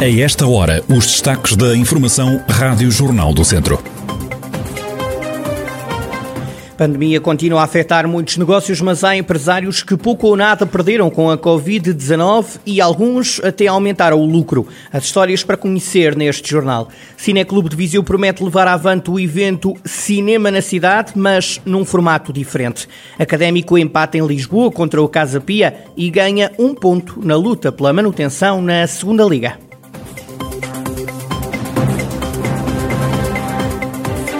A esta hora, os destaques da Informação Rádio Jornal do Centro. A pandemia continua a afetar muitos negócios, mas há empresários que pouco ou nada perderam com a Covid-19 e alguns até aumentaram o lucro. As histórias para conhecer neste jornal. Cineclube de Viseu promete levar avante o evento Cinema na Cidade, mas num formato diferente. Académico empata em Lisboa contra o Casa Pia e ganha um ponto na luta pela manutenção na Segunda Liga.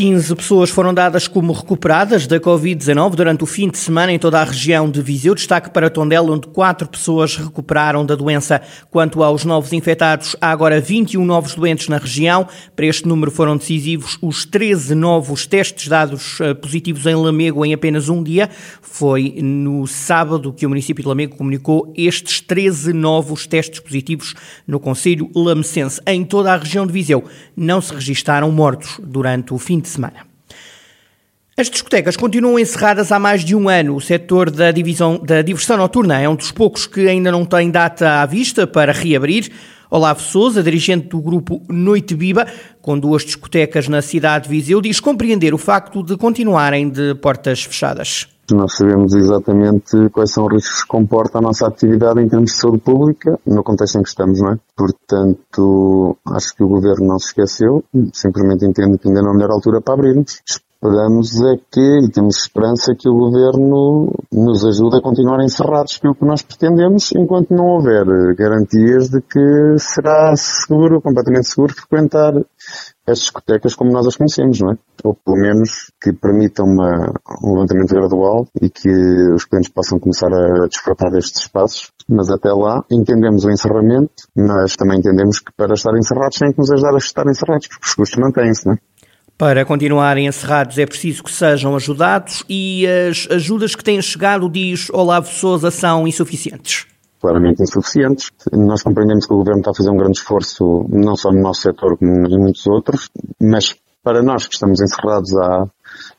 15 pessoas foram dadas como recuperadas da Covid-19 durante o fim de semana em toda a região de Viseu. Destaque para Tondela, onde 4 pessoas recuperaram da doença. Quanto aos novos infectados, há agora 21 novos doentes na região. Para este número foram decisivos os 13 novos testes dados eh, positivos em Lamego em apenas um dia. Foi no sábado que o município de Lamego comunicou estes 13 novos testes positivos no Conselho Lamecense. Em toda a região de Viseu não se registaram mortos durante o fim de semana. As discotecas continuam encerradas há mais de um ano. O setor da, divisão, da diversão noturna é um dos poucos que ainda não tem data à vista para reabrir. Olavo Souza, dirigente do grupo Noite Viva, com duas discotecas na cidade de Viseu, diz compreender o facto de continuarem de portas fechadas. Nós sabemos exatamente quais são os riscos que comporta a nossa atividade em termos de saúde pública, no contexto em que estamos, não é? Portanto, acho que o Governo não se esqueceu, simplesmente entende que ainda não é a melhor altura para abrirmos. Esperamos é que, e temos esperança que o Governo nos ajude a continuar encerrados, que é que nós pretendemos, enquanto não houver garantias de que será seguro, completamente seguro, frequentar as discotecas como nós as conhecemos, não é? Ou pelo menos que permitam uma, um levantamento gradual e que os clientes possam começar a desfrutar destes espaços. Mas até lá entendemos o encerramento, mas também entendemos que para estar encerrados tem que nos ajudar a estar encerrados, porque os custos mantêm-se, não é? Para continuarem encerrados é preciso que sejam ajudados e as ajudas que têm chegado, diz Olavo Souza, são insuficientes claramente insuficientes. Nós compreendemos que o Governo está a fazer um grande esforço, não só no nosso setor, como em muitos outros, mas para nós que estamos encerrados há,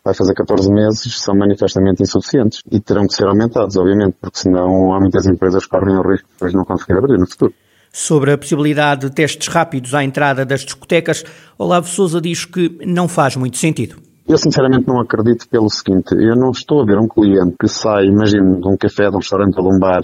vai fazer 14 meses, são manifestamente insuficientes e terão que ser aumentados, obviamente, porque senão há muitas empresas que correm o risco de depois não conseguir abrir no futuro. Sobre a possibilidade de testes rápidos à entrada das discotecas, Olavo Souza diz que não faz muito sentido. Eu sinceramente não acredito pelo seguinte, eu não estou a ver um cliente que sai, imagino, de um café, de um restaurante ou de um bar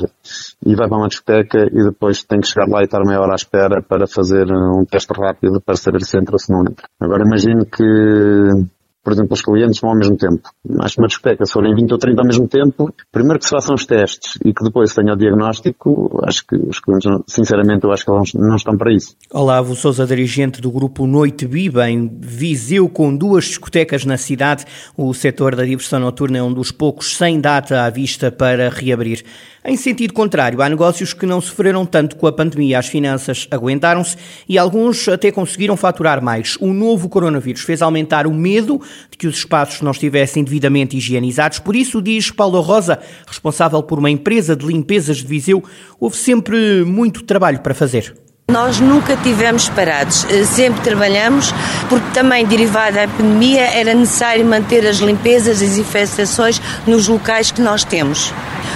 e vai para uma discoteca e depois tem que chegar lá e estar meia hora à espera para fazer um teste rápido para saber se entra ou se não entra. Agora imagino que por exemplo, os clientes vão ao mesmo tempo. Acho que uma discoteca, se forem 20 ou 30 ao mesmo tempo, primeiro que se façam os testes e que depois tenha o diagnóstico, acho que os clientes, sinceramente, eu acho que eles não estão para isso. Olavo Souza, dirigente do grupo Noite Viva, em Viseu, com duas discotecas na cidade. O setor da diversão noturna é um dos poucos sem data à vista para reabrir. Em sentido contrário, há negócios que não sofreram tanto com a pandemia. As finanças aguentaram-se e alguns até conseguiram faturar mais. O novo coronavírus fez aumentar o medo de que os espaços não estivessem devidamente higienizados. Por isso, diz Paulo Rosa, responsável por uma empresa de limpezas de Viseu, houve sempre muito trabalho para fazer. Nós nunca tivemos parados, eh, sempre trabalhamos, porque também derivada da pandemia era necessário manter as limpezas, as infestações nos locais que nós temos.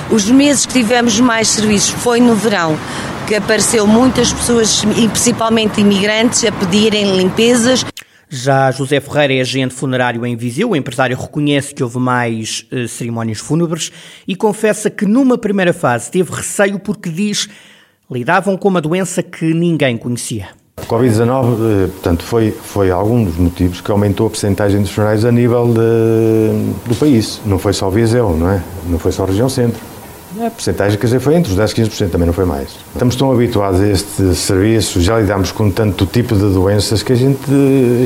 Os meses que tivemos mais serviços foi no verão, que apareceu muitas pessoas, e principalmente imigrantes, a pedirem limpezas. Já José Ferreira é agente funerário em Viseu. O empresário reconhece que houve mais eh, cerimónias fúnebres e confessa que numa primeira fase teve receio porque diz lidavam com uma doença que ninguém conhecia. A Covid-19, eh, portanto, foi, foi algum dos motivos que aumentou a percentagem dos funerais a nível de, do país. Não foi só Viseu, não é? Não foi só a região centro. A percentagem, quer dizer, foi entre os 10 e 15%, também não foi mais. Estamos tão habituados a este serviço, já lidamos com tanto tipo de doenças que a gente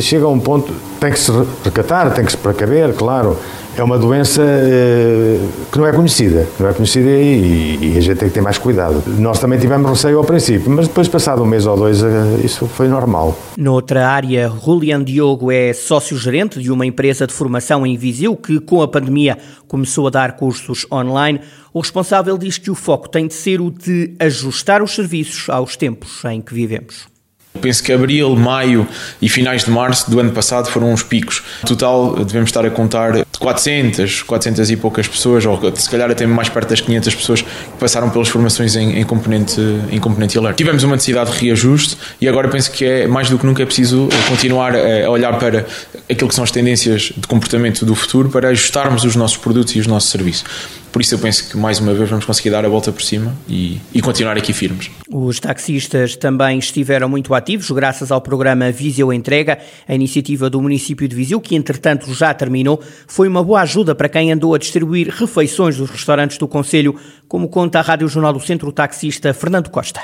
chega a um ponto, tem que se recatar, tem que se precaver, claro. É uma doença eh, que não é conhecida, não é conhecida e, e, a gente tem que ter mais cuidado. Nós também tivemos receio ao princípio, mas depois, passado um mês ou dois, eh, isso foi normal. Noutra área, Julian Diogo é sócio-gerente de uma empresa de formação em Viseu que, com a pandemia, começou a dar cursos online. O responsável diz que o foco tem de ser o de ajustar os serviços aos tempos em que vivemos. Penso que abril, maio e finais de março do ano passado foram os picos. No total, devemos estar a contar 400, 400 e poucas pessoas, ou se calhar até mais perto das 500 pessoas que passaram pelas formações em, em componente, em componente alert. Tivemos uma necessidade de reajuste e agora penso que é mais do que nunca é preciso continuar a olhar para aquilo que são as tendências de comportamento do futuro para ajustarmos os nossos produtos e os nossos serviços. Por isso eu penso que mais uma vez vamos conseguir dar a volta por cima e, e continuar aqui firmes. Os taxistas também estiveram muito ativos graças ao programa Viseu Entrega, a iniciativa do município de Viseu, que entretanto já terminou, foi uma boa ajuda para quem andou a distribuir refeições dos restaurantes do Conselho, como conta a Rádio Jornal do Centro o taxista Fernando Costa.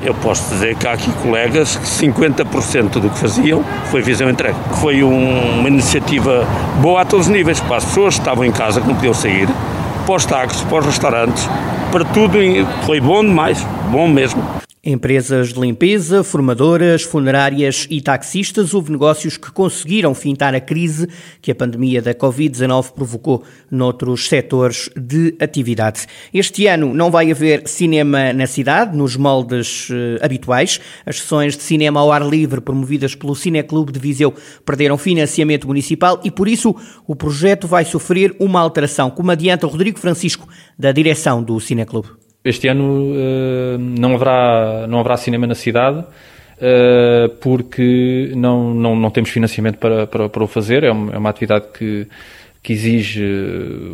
Eu posso dizer que há aqui colegas que 50% do que faziam foi Viseu Entrega. Foi um, uma iniciativa boa a todos os níveis, para as pessoas que estavam em casa, que não podiam sair, para os táxis, para os restaurantes, para tudo foi bom demais, bom mesmo. Empresas de limpeza, formadoras, funerárias e taxistas, houve negócios que conseguiram fintar a crise que a pandemia da Covid-19 provocou noutros setores de atividade. Este ano não vai haver cinema na cidade, nos moldes uh, habituais. As sessões de cinema ao ar livre promovidas pelo Cineclube de Viseu perderam financiamento municipal e, por isso, o projeto vai sofrer uma alteração, como adianta Rodrigo Francisco, da direção do Cineclube. Este ano uh, não, haverá, não haverá cinema na cidade uh, porque não, não, não temos financiamento para, para, para o fazer. É uma, é uma atividade que, que exige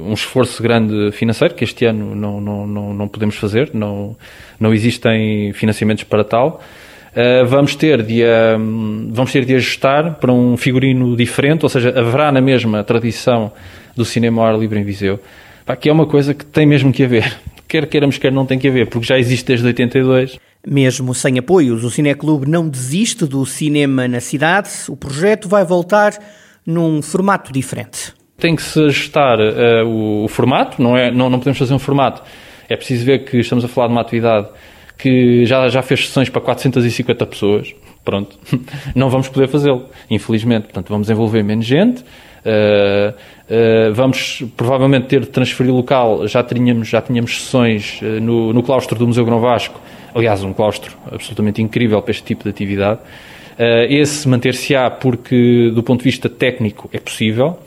um esforço grande financeiro, que este ano não, não, não, não podemos fazer, não, não existem financiamentos para tal. Uh, vamos, ter de, uh, vamos ter de ajustar para um figurino diferente, ou seja, haverá na mesma tradição do cinema ao ar livre em Viseu, que é uma coisa que tem mesmo que haver quer queiramos, quer não tem que haver, porque já existe desde 82. Mesmo sem apoios, o Cineclube não desiste do cinema na cidade. O projeto vai voltar num formato diferente. Tem que se ajustar uh, o, o, formato, não, é, não, não podemos fazer um formato. É preciso ver que estamos a falar de uma atividade que já, já fez sessões para 450 pessoas. Pronto, não vamos poder fazê-lo, infelizmente. Portanto, vamos envolver menos gente. Uh, uh, vamos provavelmente ter de transferir local. Já tínhamos, já tínhamos sessões uh, no, no claustro do Museu Grão Vasco. Aliás, um claustro absolutamente incrível para este tipo de atividade. esse manter-se-á porque, do ponto de vista técnico, é possível.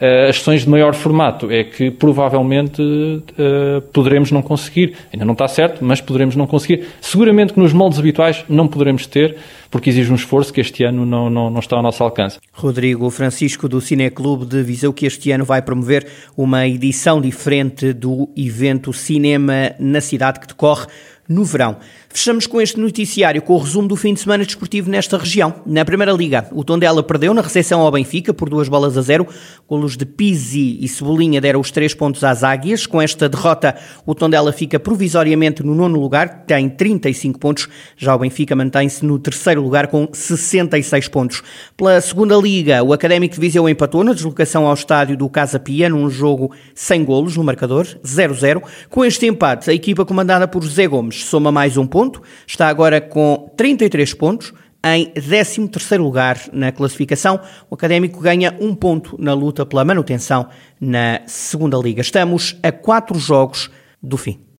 Uh, as sessões de maior formato é que provavelmente uh, poderemos não conseguir. Ainda não está certo, mas poderemos não conseguir. Seguramente que nos moldes habituais não poderemos ter, porque exige um esforço que este ano não, não, não está ao nosso alcance. Rodrigo Francisco do Cineclube de Viseu, que este ano vai promover uma edição diferente do evento Cinema na Cidade que decorre no verão. Fechamos com este noticiário com o resumo do fim de semana desportivo nesta região. Na Primeira Liga, o Tondela perdeu na recepção ao Benfica por duas bolas a zero. Golos de Pizzi e Cebolinha deram os três pontos às Águias. Com esta derrota, o Tondela fica provisoriamente no nono lugar, tem 35 pontos. Já o Benfica mantém-se no terceiro lugar com 66 pontos. Pela Segunda Liga, o Académico de Viseu empatou na deslocação ao estádio do Casa Pia num jogo sem golos no marcador, 0-0. Com este empate, a equipa comandada por José Gomes soma mais um ponto ponto, está agora com 33 pontos, em 13º lugar na classificação. O Académico ganha um ponto na luta pela manutenção na segunda Liga. Estamos a quatro jogos do fim.